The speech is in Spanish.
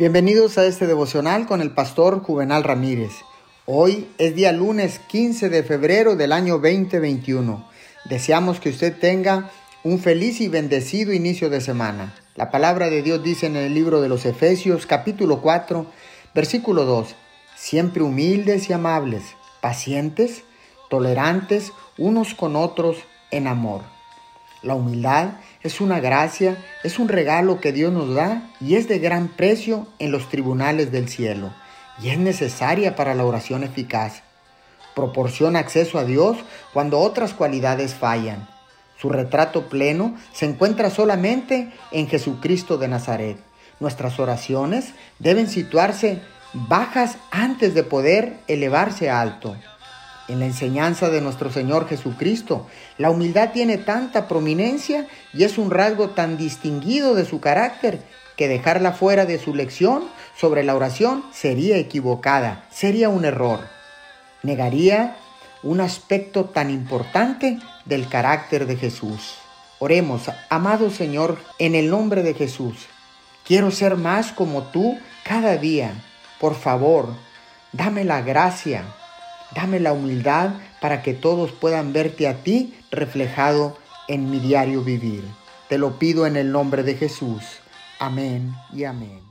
Bienvenidos a este devocional con el pastor Juvenal Ramírez. Hoy es día lunes 15 de febrero del año 2021. Deseamos que usted tenga un feliz y bendecido inicio de semana. La palabra de Dios dice en el libro de los Efesios capítulo 4 versículo 2, siempre humildes y amables, pacientes, tolerantes unos con otros en amor. La humildad es una gracia, es un regalo que Dios nos da y es de gran precio en los tribunales del cielo y es necesaria para la oración eficaz. Proporciona acceso a Dios cuando otras cualidades fallan. Su retrato pleno se encuentra solamente en Jesucristo de Nazaret. Nuestras oraciones deben situarse bajas antes de poder elevarse alto en la enseñanza de nuestro Señor Jesucristo. La humildad tiene tanta prominencia y es un rasgo tan distinguido de su carácter que dejarla fuera de su lección sobre la oración sería equivocada, sería un error. Negaría un aspecto tan importante del carácter de Jesús. Oremos, amado Señor, en el nombre de Jesús. Quiero ser más como tú cada día. Por favor, dame la gracia Dame la humildad para que todos puedan verte a ti reflejado en mi diario vivir. Te lo pido en el nombre de Jesús. Amén y amén.